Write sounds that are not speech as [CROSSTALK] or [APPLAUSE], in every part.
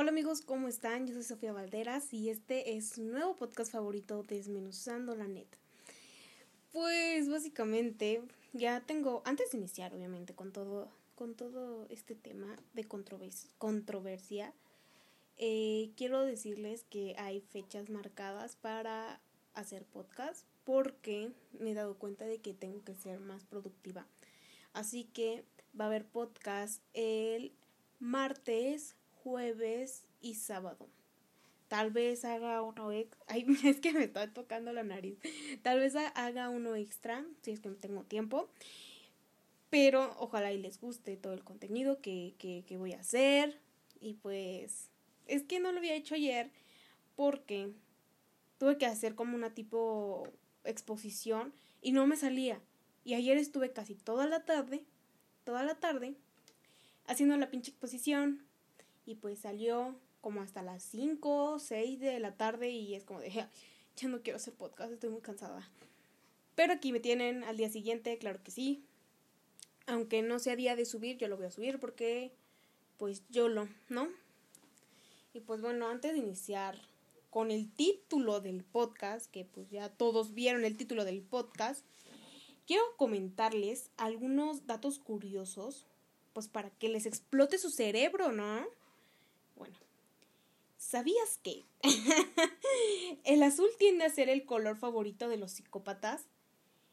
Hola amigos, ¿cómo están? Yo soy Sofía Valderas y este es un nuevo podcast favorito Desmenuzando la Net. Pues básicamente ya tengo, antes de iniciar obviamente con todo, con todo este tema de controversia, eh, quiero decirles que hay fechas marcadas para hacer podcast porque me he dado cuenta de que tengo que ser más productiva. Así que va a haber podcast el martes, jueves y sábado. Tal vez haga uno extra. [LAUGHS] Ay, es que me está tocando la nariz. Tal vez haga uno extra, si es que tengo tiempo. Pero ojalá y les guste todo el contenido que, que, que voy a hacer. Y pues, es que no lo había hecho ayer porque tuve que hacer como una tipo exposición y no me salía. Y ayer estuve casi toda la tarde, toda la tarde, haciendo la pinche exposición. Y pues salió como hasta las 5, 6 de la tarde y es como de, ya no quiero hacer podcast, estoy muy cansada. Pero aquí me tienen al día siguiente, claro que sí. Aunque no sea día de subir, yo lo voy a subir porque, pues yo lo, ¿no? Y pues bueno, antes de iniciar con el título del podcast, que pues ya todos vieron el título del podcast, quiero comentarles algunos datos curiosos, pues para que les explote su cerebro, ¿no? ¿Sabías que [LAUGHS] el azul tiende a ser el color favorito de los psicópatas?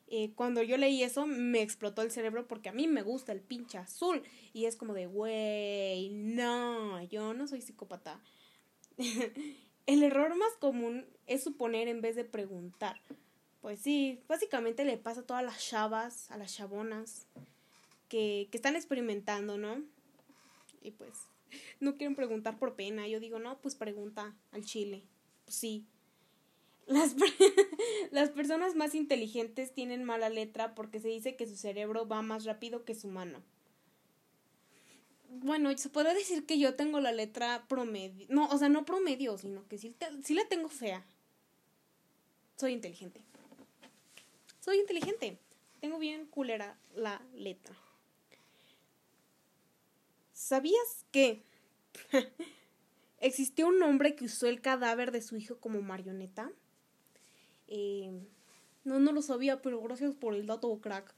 Eh, cuando yo leí eso me explotó el cerebro porque a mí me gusta el pinche azul y es como de, güey, no, yo no soy psicópata. [LAUGHS] El error más común es suponer en vez de preguntar. Pues sí, básicamente le pasa a todas las chavas, a las chabonas que, que están experimentando, ¿no? Y pues [LAUGHS] no quieren preguntar por pena. Yo digo, no, pues pregunta al chile. Pues sí. Las, [LAUGHS] las personas más inteligentes tienen mala letra porque se dice que su cerebro va más rápido que su mano bueno, se podría decir que yo tengo la letra promedio. No, o sea, no promedio, sino que sí, sí la tengo fea. Soy inteligente. Soy inteligente. Tengo bien culera la letra. ¿Sabías que [LAUGHS] existió un hombre que usó el cadáver de su hijo como marioneta? Eh, no, no lo sabía, pero gracias por el dato, crack.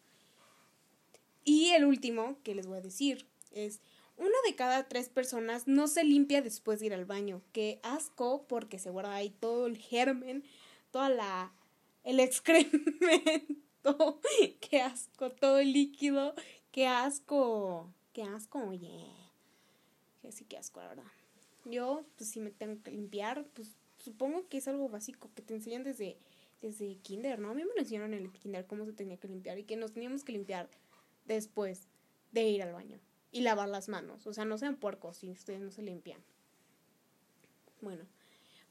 Y el último que les voy a decir es una de cada tres personas no se limpia después de ir al baño. Qué asco, porque se guarda ahí todo el germen, toda la. el excremento. [LAUGHS] Qué asco, todo el líquido. Qué asco. Qué asco, oye. Que sí, qué asco, la verdad. Yo, pues si me tengo que limpiar, pues supongo que es algo básico que te enseñan desde, desde kinder, ¿no? A mí me lo enseñaron en el kinder cómo se tenía que limpiar y que nos teníamos que limpiar después de ir al baño y lavar las manos. O sea, no sean puercos si ustedes no se limpian. Bueno,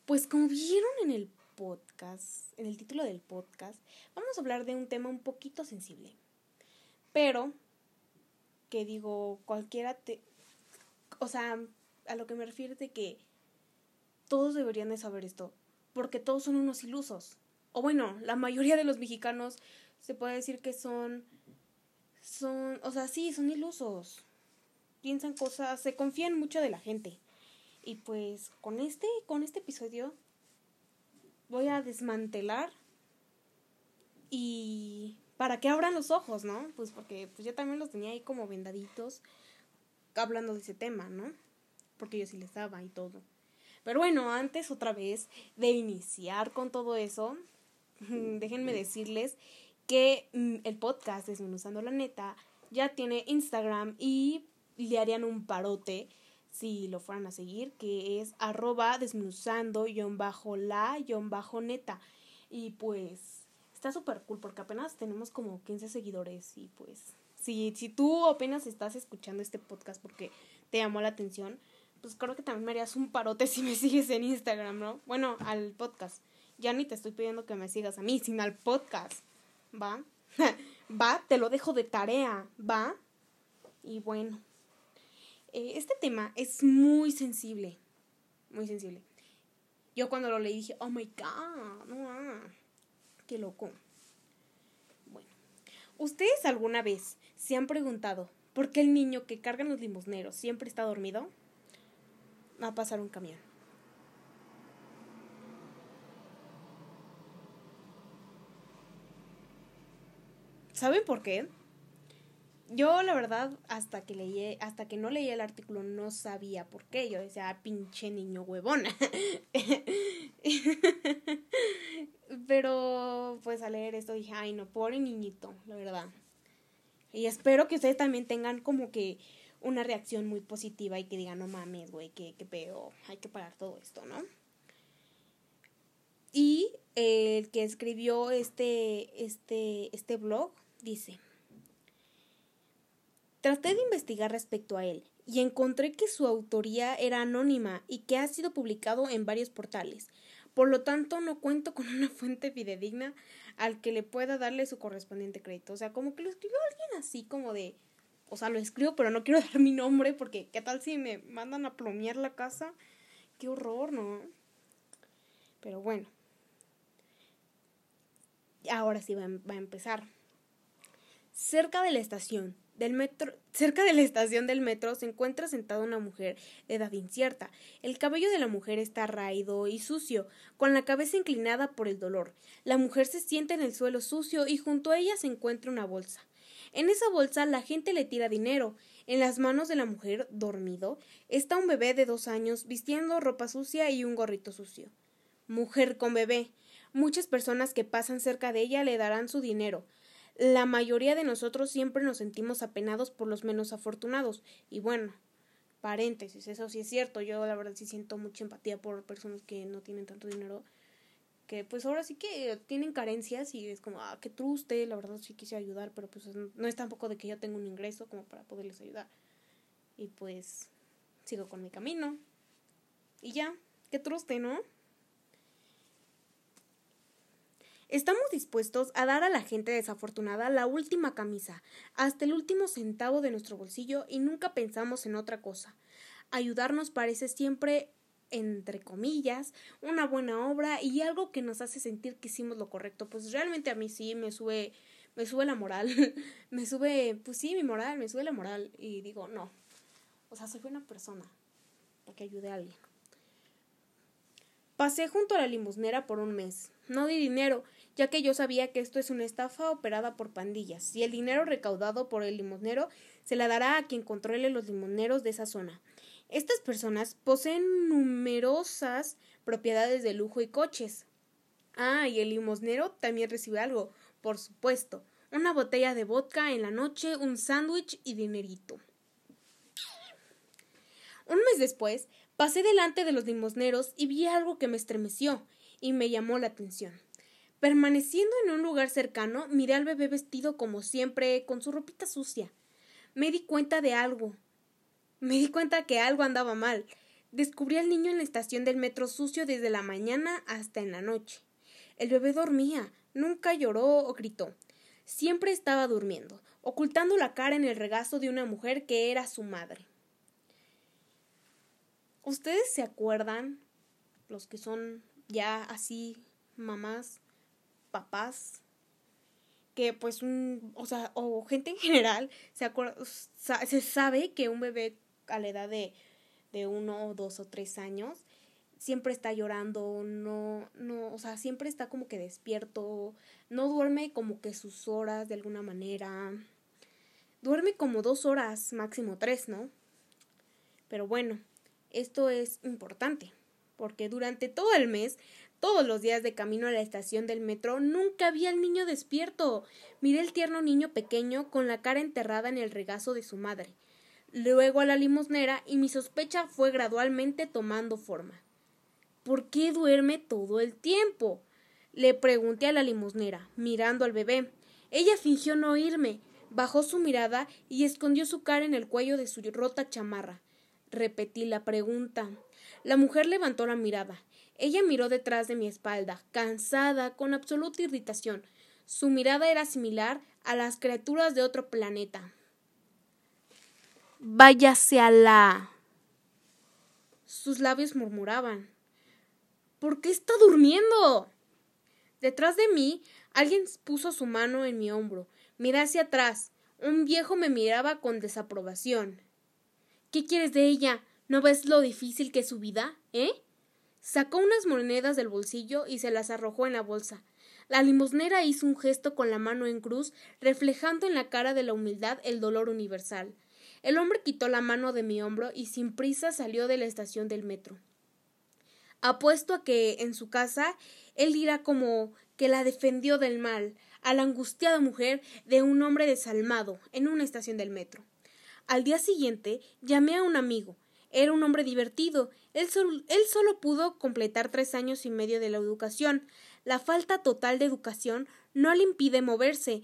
pues como vieron en el podcast, en el título del podcast, vamos a hablar de un tema un poquito sensible. Pero, que digo, cualquiera te... O sea, a lo que me refiero es de que todos deberían de saber esto, porque todos son unos ilusos. O bueno, la mayoría de los mexicanos se puede decir que son... Son, o sea, sí, son ilusos piensan cosas, se confían mucho de la gente. Y pues con este, con este episodio voy a desmantelar y para que abran los ojos, ¿no? Pues porque pues yo también los tenía ahí como vendaditos hablando de ese tema, ¿no? Porque yo sí les daba y todo. Pero bueno, antes otra vez de iniciar con todo eso, [LAUGHS] déjenme decirles que mm, el podcast Desmenuzando la Neta ya tiene Instagram y le harían un parote si lo fueran a seguir, que es arroba desmenuzando bajo la bajo neta. Y pues está súper cool porque apenas tenemos como 15 seguidores y pues si, si tú apenas estás escuchando este podcast porque te llamó la atención, pues creo que también me harías un parote si me [LAUGHS] sigues en Instagram, ¿no? Bueno, al podcast. Ya ni te estoy pidiendo que me sigas a mí, sino al podcast. ¿Va? [LAUGHS] va, te lo dejo de tarea, ¿va? Y bueno, eh, este tema es muy sensible, muy sensible. Yo cuando lo leí dije, oh my god, no, qué loco. Bueno, ¿ustedes alguna vez se han preguntado por qué el niño que cargan los limosneros siempre está dormido? a pasar un camión. ¿Saben por qué? Yo la verdad hasta que leí, hasta que no leí el artículo no sabía por qué. Yo decía, ah, pinche niño huevona. [LAUGHS] Pero pues al leer esto dije, ay no, pobre niñito, la verdad. Y espero que ustedes también tengan como que una reacción muy positiva y que digan, no mames, güey, que, que peo, hay que parar todo esto, ¿no? Y el que escribió este, este, este blog dice, traté de investigar respecto a él y encontré que su autoría era anónima y que ha sido publicado en varios portales. Por lo tanto, no cuento con una [LAUGHS] fuente fidedigna al que le pueda darle su correspondiente crédito. O sea, como que lo escribió alguien así como de... O sea, lo escribo, pero no quiero [LAUGHS] dar mi nombre porque ¿qué tal si me mandan a plomear la casa? Qué horror, ¿no? Pero bueno. Ahora sí va, a empezar. Cerca de la estación del metro, cerca de la estación del metro se encuentra sentada una mujer de edad incierta. El cabello de la mujer está raído y sucio, con la cabeza inclinada por el dolor. La mujer se sienta en el suelo sucio y junto a ella se encuentra una bolsa. En esa bolsa la gente le tira dinero. En las manos de la mujer, dormido, está un bebé de dos años vistiendo ropa sucia y un gorrito sucio. Mujer con bebé. Muchas personas que pasan cerca de ella le darán su dinero la mayoría de nosotros siempre nos sentimos apenados por los menos afortunados. Y bueno, paréntesis, eso sí es cierto. Yo la verdad sí siento mucha empatía por personas que no tienen tanto dinero. Que pues ahora sí que tienen carencias y es como, ah, qué truste, la verdad sí quise ayudar, pero pues no es tampoco de que yo tenga un ingreso como para poderles ayudar. Y pues sigo con mi camino. Y ya, qué truste, ¿no? Estamos dispuestos a dar a la gente desafortunada la última camisa, hasta el último centavo de nuestro bolsillo y nunca pensamos en otra cosa. Ayudarnos parece siempre entre comillas, una buena obra y algo que nos hace sentir que hicimos lo correcto. Pues realmente a mí sí me sube, me sube la moral, [LAUGHS] me sube, pues sí, mi moral, me sube la moral y digo, no, o sea, soy buena persona para que ayude a alguien. Pasé junto a la limosnera por un mes. No di dinero, ya que yo sabía que esto es una estafa operada por pandillas, y el dinero recaudado por el limonero se la dará a quien controle los limoneros de esa zona. Estas personas poseen numerosas propiedades de lujo y coches. Ah, y el limosnero también recibe algo, por supuesto, una botella de vodka en la noche, un sándwich y dinerito. Un mes después, pasé delante de los limosneros y vi algo que me estremeció y me llamó la atención. Permaneciendo en un lugar cercano, miré al bebé vestido como siempre, con su ropita sucia. Me di cuenta de algo. Me di cuenta que algo andaba mal. Descubrí al niño en la estación del metro sucio desde la mañana hasta en la noche. El bebé dormía, nunca lloró o gritó. Siempre estaba durmiendo, ocultando la cara en el regazo de una mujer que era su madre. ¿Ustedes se acuerdan, los que son ya así mamás, papás que pues un, o sea, o gente en general se, se sabe que un bebé a la edad de, de uno, dos o tres años siempre está llorando, no, no, o sea, siempre está como que despierto, no duerme como que sus horas de alguna manera, duerme como dos horas, máximo tres, ¿no? Pero bueno, esto es importante, porque durante todo el mes todos los días de camino a la estación del metro nunca vi al niño despierto. Miré el tierno niño pequeño con la cara enterrada en el regazo de su madre. Luego a la limosnera y mi sospecha fue gradualmente tomando forma. ¿Por qué duerme todo el tiempo? Le pregunté a la limosnera, mirando al bebé. Ella fingió no oírme, bajó su mirada y escondió su cara en el cuello de su rota chamarra. Repetí la pregunta. La mujer levantó la mirada. Ella miró detrás de mi espalda, cansada, con absoluta irritación. Su mirada era similar a las criaturas de otro planeta. Váyase a la. Sus labios murmuraban. ¿Por qué está durmiendo? Detrás de mí, alguien puso su mano en mi hombro. Miré hacia atrás. Un viejo me miraba con desaprobación. ¿Qué quieres de ella? ¿No ves lo difícil que es su vida, eh? Sacó unas monedas del bolsillo y se las arrojó en la bolsa. La limosnera hizo un gesto con la mano en cruz, reflejando en la cara de la humildad el dolor universal. El hombre quitó la mano de mi hombro y sin prisa salió de la estación del metro. Apuesto a que en su casa él dirá como que la defendió del mal, a la angustiada mujer de un hombre desalmado en una estación del metro. Al día siguiente llamé a un amigo. Era un hombre divertido. Él, solo pudo completar tres años y medio de la educación. La falta total de educación no le impide moverse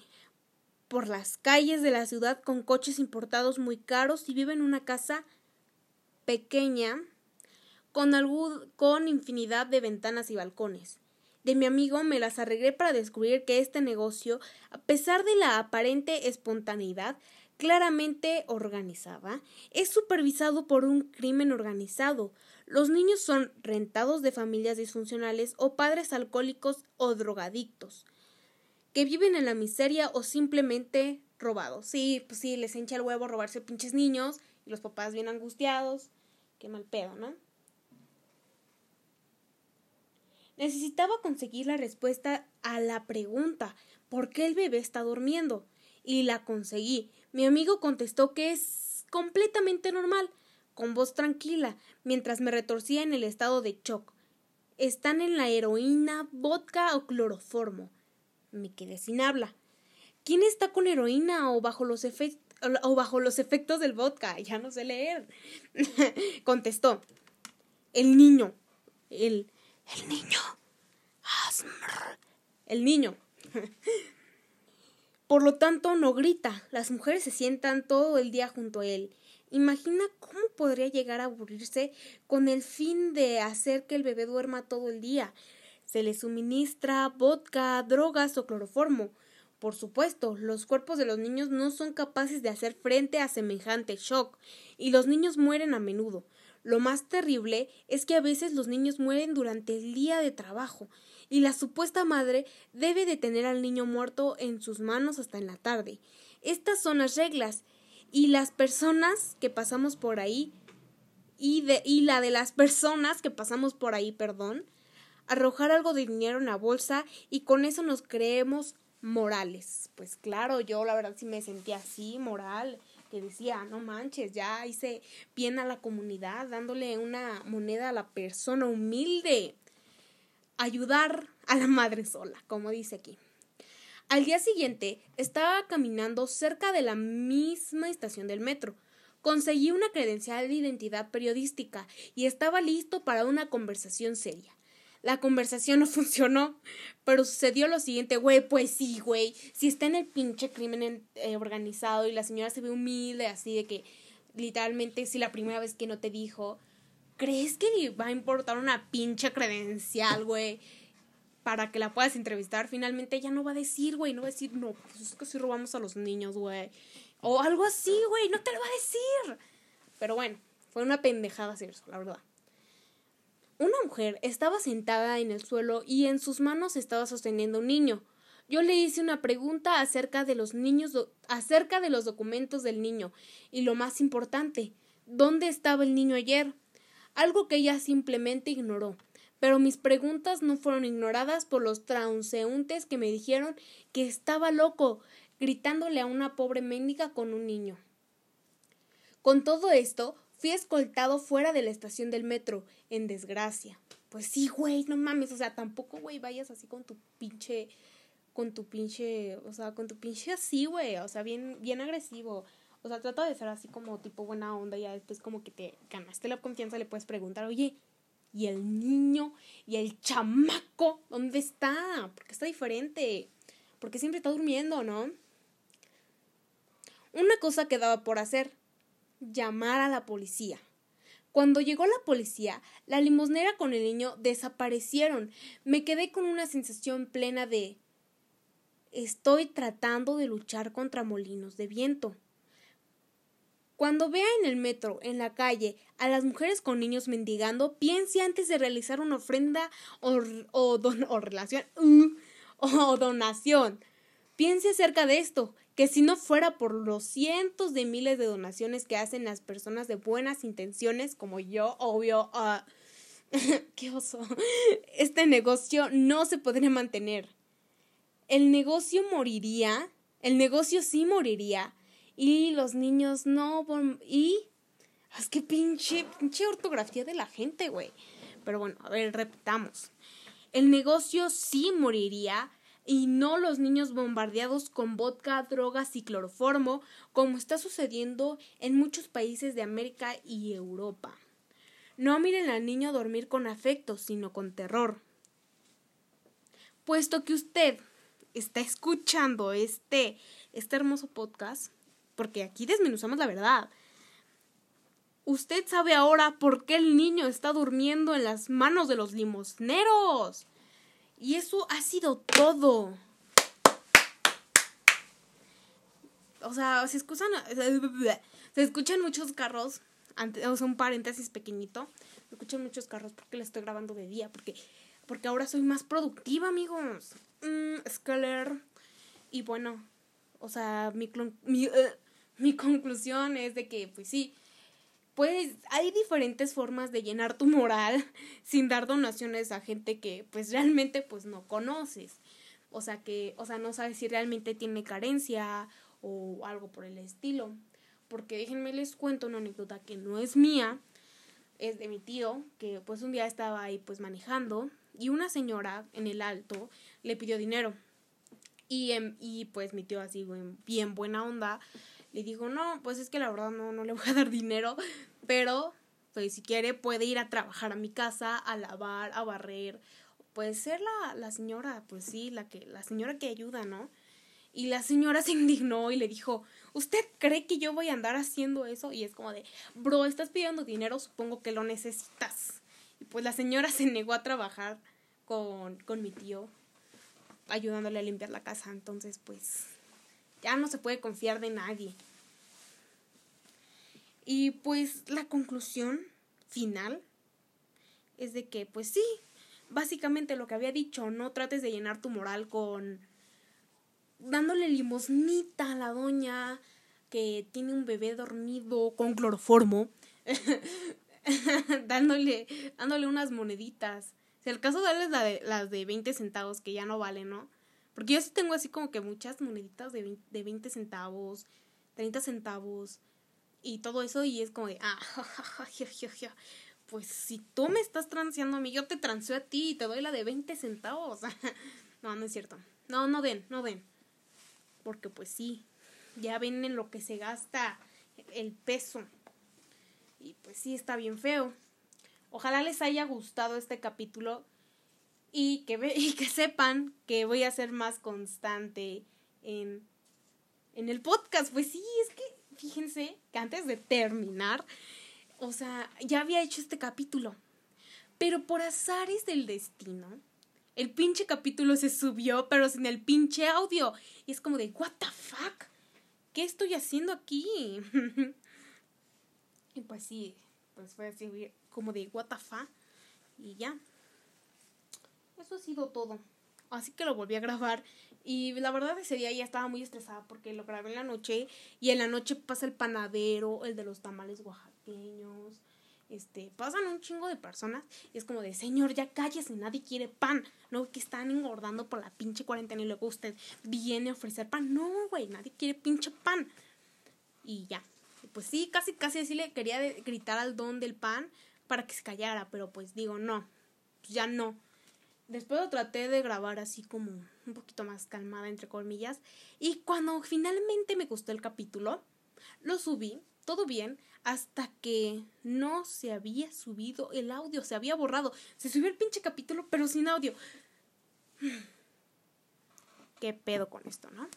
por las calles de la ciudad con coches importados muy caros y vive en una casa pequeña con, con infinidad de ventanas y balcones. De mi amigo me las arreglé para descubrir que este negocio, a pesar de la aparente espontaneidad, claramente organizada, es supervisado por un crimen organizado. Los niños son rentados de familias disfuncionales o padres alcohólicos o drogadictos, que viven en la miseria o simplemente robados. Sí, pues sí, les hincha el huevo robarse pinches niños y los papás bien angustiados. Qué mal pedo, ¿no? Necesitaba conseguir la respuesta a la pregunta ¿por qué el bebé está durmiendo? Y la conseguí. Mi amigo contestó que es completamente normal con voz tranquila, mientras me retorcía en el estado de shock. Están en la heroína, vodka o cloroformo. Me quedé sin habla. ¿Quién está con heroína o bajo los efectos del vodka? [LAUGHS] Ya no sé leer. [LAUGHS] Contestó. El niño. El el niño. El niño. [LAUGHS] Por lo tanto, no grita. Las mujeres se sientan todo el día junto a él Imagina cómo podría llegar a aburrirse con el fin de hacer que el bebé duerma todo el día. Se le suministra vodka, drogas o cloroformo. Por supuesto, los cuerpos de los niños no son capaces de hacer frente a semejante shock, y los niños mueren a menudo. Lo más terrible es que a veces los niños mueren durante el día de trabajo, y la supuesta madre debe de tener al niño muerto en sus manos hasta en la tarde. Estas son las reglas, y las personas que pasamos por ahí y, de, y la de las personas que pasamos por ahí, perdón, arrojar algo de dinero en la bolsa y con eso nos creemos morales. Pues claro, yo la verdad sí me sentía así, moral, que decía, no manches, ya hice bien a la comunidad, dándole una moneda a la persona humilde. Ayudar a la madre sola, como dice aquí. Al día siguiente estaba caminando cerca de la misma estación del metro. Conseguí una credencial de identidad periodística y estaba listo para una conversación seria. La conversación no [LAUGHS] funcionó, pero sucedió lo siguiente, güey, pues sí, güey, si está en el pinche crimen eh, organizado y la señora se ve humilde, así de que literalmente si la primera vez que no te dijo, ¿crees que va a importar una pinche credencial, güey? para que la puedas entrevistar, finalmente ella no va a decir, güey, no va a decir, no, pues es que si robamos a los niños, güey. O algo así, güey, no te lo va a decir. Pero bueno, fue una pendejada hacer eso, la verdad. Una mujer estaba sentada en el suelo y en sus manos estaba sosteniendo un niño. Yo le hice una pregunta acerca de los niños, acerca de los documentos del niño y lo más importante, ¿dónde estaba el niño ayer? Algo que ella simplemente ignoró pero mis preguntas no fueron ignoradas por los transeúntes que me dijeron que estaba loco, gritándole a una pobre mendiga con un niño. Con todo esto, fui escoltado fuera de la estación del metro, en desgracia. Pues sí, güey, no mames, o sea, tampoco, güey, vayas así con tu pinche, con tu pinche, o sea, con tu pinche así, güey, o sea, bien, bien agresivo. O sea, trata de ser así como tipo buena onda y ya después como que te ganaste la confianza, le puedes preguntar, oye, y el niño y el chamaco, ¿dónde está? Porque está diferente. Porque siempre está durmiendo, ¿no? Una cosa quedaba por hacer, llamar a la policía. Cuando llegó la policía, la limosnera con el niño desaparecieron. Me quedé con una sensación plena de estoy tratando de luchar contra molinos de viento. Cuando vea en el metro, en la calle, a las mujeres con niños mendigando, piense antes de realizar una ofrenda o, o, o relación uh, [LAUGHS] o donación. Piense acerca de esto. que si no fuera por los cientos de miles de donaciones que hacen las personas de buenas intenciones, como yo, obvio, uh, [LAUGHS] qué oso, [LAUGHS] este negocio no se podría mantener. El negocio moriría, el negocio sí moriría, y los niños no, y... Es que pinche, pinche ortografía de la gente, güey. Pero bueno, a ver, repitamos. El negocio sí moriría y no los niños bombardeados con vodka, drogas y cloroformo, como está sucediendo en muchos países de América y Europa. No miren al niño dormir con afecto, sino con terror. Puesto que usted está escuchando este, este hermoso podcast, porque aquí desmenuzamos la verdad. Usted sabe ahora por qué el niño está durmiendo en las manos de los limosneros. Y eso ha sido todo. O sea, se escuchan, se escuchan muchos carros. O sea, un paréntesis pequeñito. Se escuchan muchos carros porque le estoy grabando de día. Porque, porque ahora soy más productiva, amigos. Mm, Y bueno, o sea, mi, mi, eh, mi conclusión es de que, pues sí, pues hay diferentes formas de llenar tu moral [LAUGHS] sin dar donaciones a gente que pues realmente pues no conoces. O sea que, o sea, no sabes si realmente tiene carencia o algo por el estilo. Porque déjenme les cuento una anécdota que no es mía, es de mi tío, que pues un día estaba ahí pues manejando y una señora en el alto le pidió dinero. Y, em, y pues mi tío así bien buena onda le digo, no, pues es que la verdad no, no le voy a dar dinero, pero pues si quiere puede ir a trabajar a mi casa, a lavar, a barrer, puede ser la, la señora, pues sí, la que, la señora que ayuda, ¿no? Y la señora se indignó y le dijo, ¿usted cree que yo voy a andar haciendo eso? Y es como de, bro, estás pidiendo dinero, supongo que lo necesitas. Y pues la señora se negó a trabajar con, con mi tío, ayudándole a limpiar la casa. Entonces, pues, ya no se puede confiar de nadie. Y pues la conclusión final es de que, pues sí, básicamente lo que había dicho, no trates de llenar tu moral con dándole limosnita a la doña que tiene un bebé dormido con cloroformo, [LAUGHS] dándole, dándole unas moneditas. Si el caso darles la de, las de 20 centavos que ya no valen, ¿no? Porque yo sí tengo así como que muchas moneditas de 20, de 20 centavos, 30 centavos y todo eso y es como de, ah, pues si tú me estás transeando a mí, yo te transeo a ti y te doy la de 20 centavos. [LAUGHS] no, no es cierto. No, no den, no den. Porque pues sí, ya ven en lo que se gasta el peso. Y pues sí, está bien feo. Ojalá les haya gustado este capítulo y que, [LAUGHS] y que sepan que voy a ser más constante en, en el podcast. Pues sí, es que fíjense que antes de terminar, o sea, ya había hecho este capítulo, pero por azares del destino, el pinche capítulo se subió, pero sin el pinche audio. Y es como de, ¿What the fuck? ¿Qué estoy haciendo aquí? [LAUGHS] y pues sí, pues fue así como de, ¿What the fuck? Y ya. Eso ha sido todo. Así que lo volví a grabar. Y la verdad ese día ya estaba muy estresada porque lo grabé en la noche. Y en la noche pasa el panadero, el de los tamales oaxaqueños. Este, pasan un chingo de personas. Y es como de, señor, ya cállese, nadie quiere pan. No, que están engordando por la pinche cuarentena. Y luego usted viene a ofrecer pan. No, güey, nadie quiere pinche pan. Y ya. Pues sí, casi, casi así le quería gritar al don del pan para que se callara. Pero pues digo, no. Ya no. Después lo traté de grabar así como un poquito más calmada, entre comillas. Y cuando finalmente me gustó el capítulo, lo subí, todo bien, hasta que no se había subido el audio, se había borrado. Se subió el pinche capítulo, pero sin audio. [SIGHS] ¿Qué pedo con esto, no?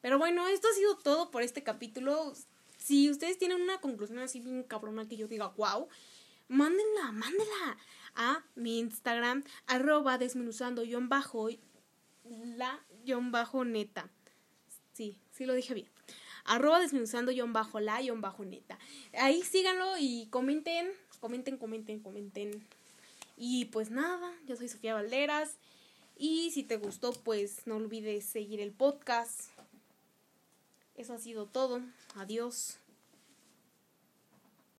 Pero bueno, esto ha sido todo por este capítulo. Si ustedes tienen una conclusión así bien cabrona que yo diga, wow, mándenla, mándenla a mi Instagram, arroba desmenuzando guion bajo, la guion bajo neta. Sí, sí lo dije bien. Arroba desmenuzando guion bajo la guion bajo neta. Ahí síganlo y comenten, comenten, comenten, comenten. Y pues nada, yo soy Sofía Valderas. Y si te gustó, pues no olvides seguir el podcast. eso ha sido todo. Adiós.